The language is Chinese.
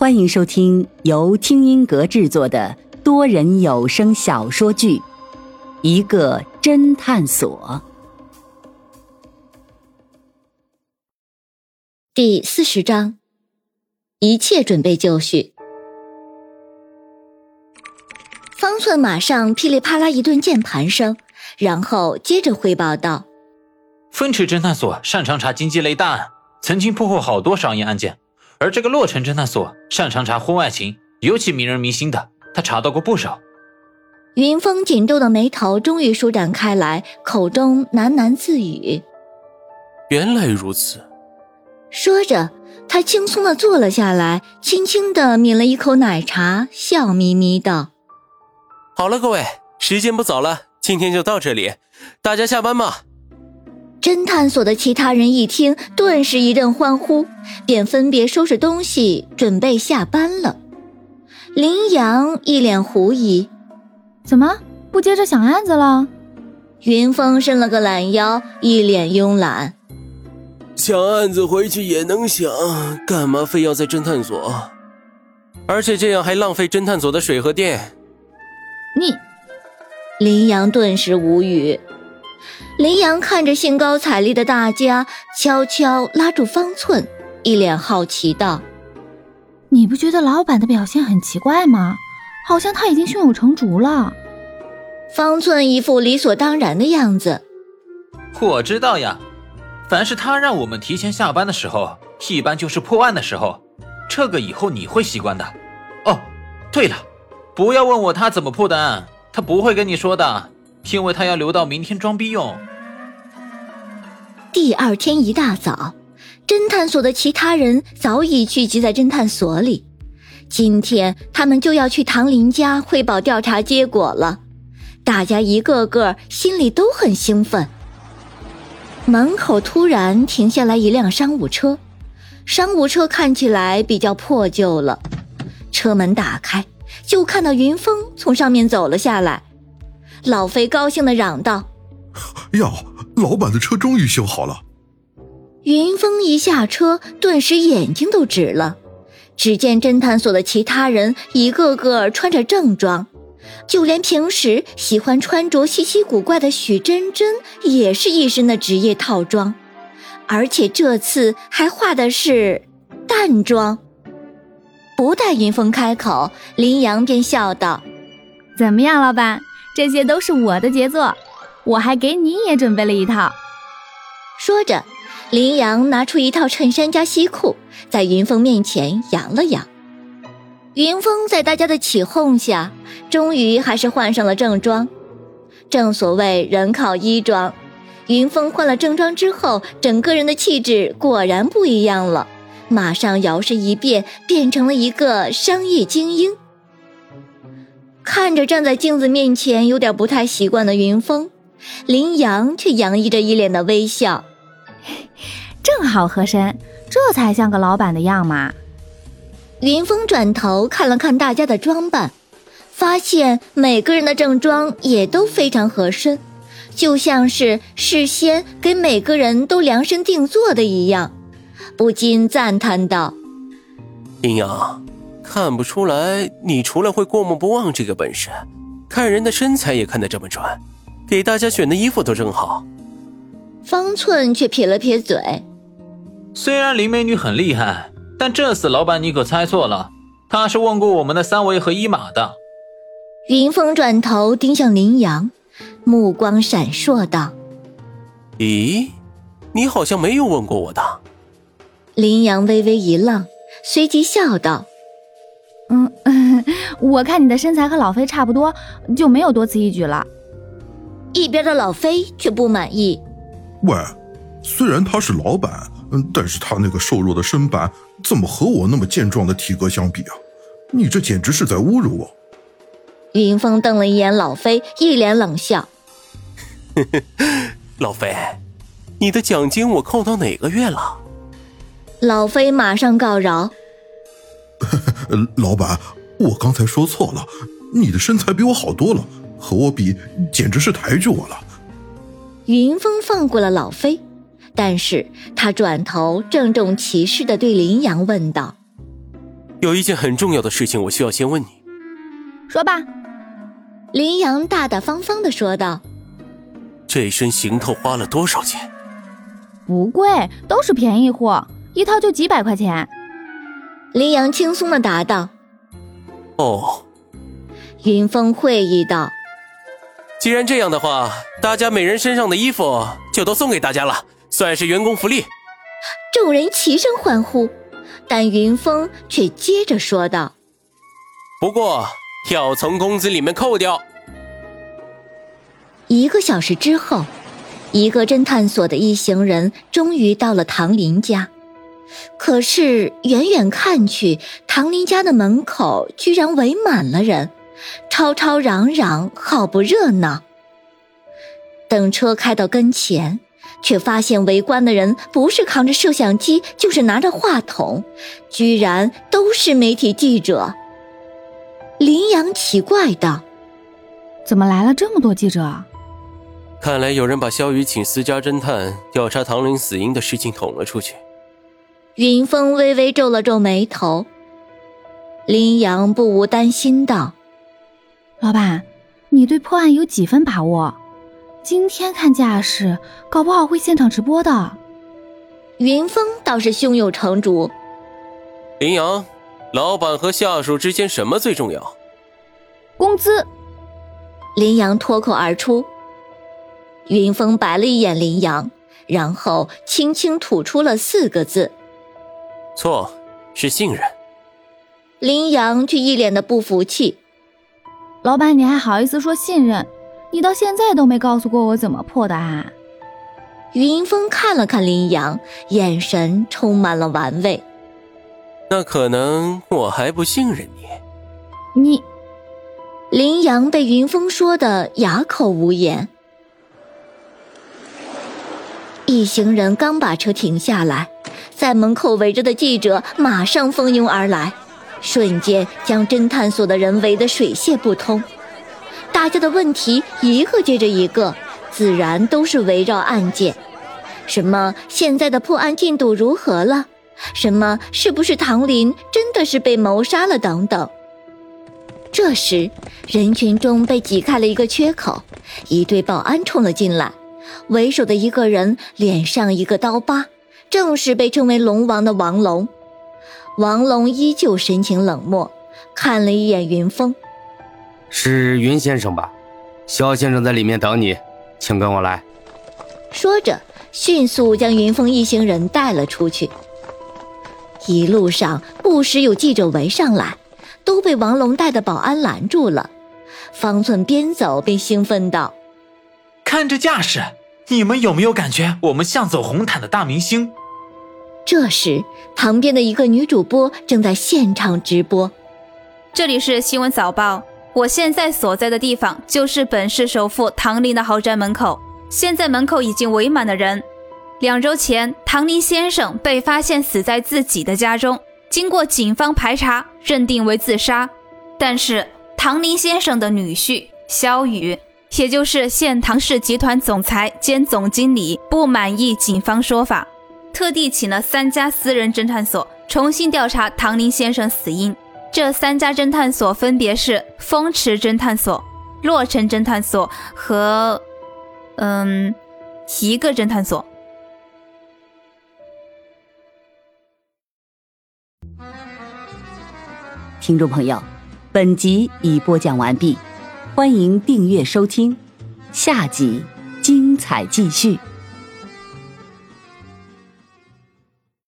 欢迎收听由听音阁制作的多人有声小说剧《一个侦探所》第四十章，一切准备就绪。方寸马上噼里啪啦一顿键盘声，然后接着汇报道：“风驰侦探所擅长查经济类大案，曾经破获好多商业案件。”而这个洛城侦探所擅长查婚外情，尤其迷人迷心的，他查到过不少。云峰紧皱的眉头终于舒展开来，口中喃喃自语：“原来如此。”说着，他轻松的坐了下来，轻轻的抿了一口奶茶，笑眯眯道：“好了，各位，时间不早了，今天就到这里，大家下班吧。”侦探所的其他人一听，顿时一阵欢呼，便分别收拾东西，准备下班了。林阳一脸狐疑：“怎么不接着想案子了？”云峰伸了个懒腰，一脸慵懒：“想案子回去也能想，干嘛非要在侦探所？而且这样还浪费侦探所的水和电。”你，林阳顿时无语。林阳看着兴高采烈的大家，悄悄拉住方寸，一脸好奇道：“你不觉得老板的表现很奇怪吗？好像他已经胸有成竹了。”方寸一副理所当然的样子：“我知道呀，凡是他让我们提前下班的时候，一般就是破案的时候。这个以后你会习惯的。哦，对了，不要问我他怎么破的案，他不会跟你说的。”因为他要留到明天装逼用。第二天一大早，侦探所的其他人早已聚集在侦探所里。今天他们就要去唐林家汇报调查结果了，大家一个个心里都很兴奋。门口突然停下来一辆商务车，商务车看起来比较破旧了。车门打开，就看到云峰从上面走了下来。老肥高兴的嚷道：“呀，老板的车终于修好了！”云峰一下车，顿时眼睛都直了。只见侦探所的其他人一个个穿着正装，就连平时喜欢穿着稀奇古怪的许真真也是一身的职业套装，而且这次还化的是淡妆。不待云峰开口，林阳便笑道：“怎么样，老板？”这些都是我的杰作，我还给你也准备了一套。说着，林阳拿出一套衬衫加西裤，在云峰面前扬了扬。云峰在大家的起哄下，终于还是换上了正装。正所谓人靠衣装，云峰换了正装之后，整个人的气质果然不一样了，马上摇身一变，变成了一个商业精英。看着站在镜子面前有点不太习惯的云峰，林阳却洋溢着一脸的微笑，正好合身，这才像个老板的样嘛。云峰转头看了看大家的装扮，发现每个人的正装也都非常合身，就像是事先给每个人都量身定做的一样，不禁赞叹道：“林阳。”看不出来，你除了会过目不忘这个本事，看人的身材也看得这么准，给大家选的衣服都正好。方寸却撇了撇嘴，虽然林美女很厉害，但这次老板你可猜错了，她是问过我们的三围和一码的。云峰转头盯向林阳，目光闪烁道：“咦，你好像没有问过我的。”林阳微微一愣，随即笑道。嗯，我看你的身材和老飞差不多，就没有多此一举了。一边的老飞却不满意。喂，虽然他是老板，嗯，但是他那个瘦弱的身板怎么和我那么健壮的体格相比啊？你这简直是在侮辱我！云峰瞪了一眼老飞，一脸冷笑：“ 老飞，你的奖金我扣到哪个月了？”老飞马上告饶。老板，我刚才说错了，你的身材比我好多了，和我比简直是抬举我了。云峰放过了老飞，但是他转头郑重其事的对林阳问道：“有一件很重要的事情，我需要先问你。说吧。林阳大大方方的说道：“这身行头花了多少钱？”不贵，都是便宜货，一套就几百块钱。林阳轻松的答道：“哦。”云峰会意道：“既然这样的话，大家每人身上的衣服就都送给大家了，算是员工福利。”众人齐声欢呼，但云峰却接着说道：“不过要从工资里面扣掉。”一个小时之后，一个侦探所的一行人终于到了唐林家。可是远远看去，唐林家的门口居然围满了人，吵吵嚷嚷，好不热闹。等车开到跟前，却发现围观的人不是扛着摄像机，就是拿着话筒，居然都是媒体记者。林阳奇怪道：“怎么来了这么多记者？”看来有人把肖雨请私家侦探调查唐林死因的事情捅了出去。云峰微微皱了皱眉头，林阳不无担心道：“老板，你对破案有几分把握？今天看架势，搞不好会现场直播的。”云峰倒是胸有成竹。林阳，老板和下属之间什么最重要？工资。林阳脱口而出。云峰白了一眼林阳，然后轻轻吐出了四个字。错，是信任。林阳却一脸的不服气。老板，你还好意思说信任？你到现在都没告诉过我怎么破的案。云峰看了看林阳，眼神充满了玩味。那可能我还不信任你。你，林阳被云峰说的哑口无言。一行人刚把车停下来。在门口围着的记者马上蜂拥而来，瞬间将侦探所的人围得水泄不通。大家的问题一个接着一个，自然都是围绕案件：什么现在的破案进度如何了？什么是不是唐林真的是被谋杀了？等等。这时，人群中被挤开了一个缺口，一队保安冲了进来，为首的一个人脸上一个刀疤。正是被称为龙王的王龙，王龙依旧神情冷漠，看了一眼云峰，是云先生吧？肖先生在里面等你，请跟我来。说着，迅速将云峰一行人带了出去。一路上不时有记者围上来，都被王龙带的保安拦住了。方寸边走边兴奋道：“看这架势，你们有没有感觉我们像走红毯的大明星？”这时，旁边的一个女主播正在现场直播。这里是新闻早报，我现在所在的地方就是本市首富唐林的豪宅门口。现在门口已经围满了人。两周前，唐林先生被发现死在自己的家中，经过警方排查，认定为自杀。但是，唐林先生的女婿肖宇，也就是现唐氏集团总裁兼总经理，不满意警方说法。特地请了三家私人侦探所重新调查唐林先生死因。这三家侦探所分别是风池侦探所、洛城侦探所和，嗯，一个侦探所。听众朋友，本集已播讲完毕，欢迎订阅收听，下集精彩继续。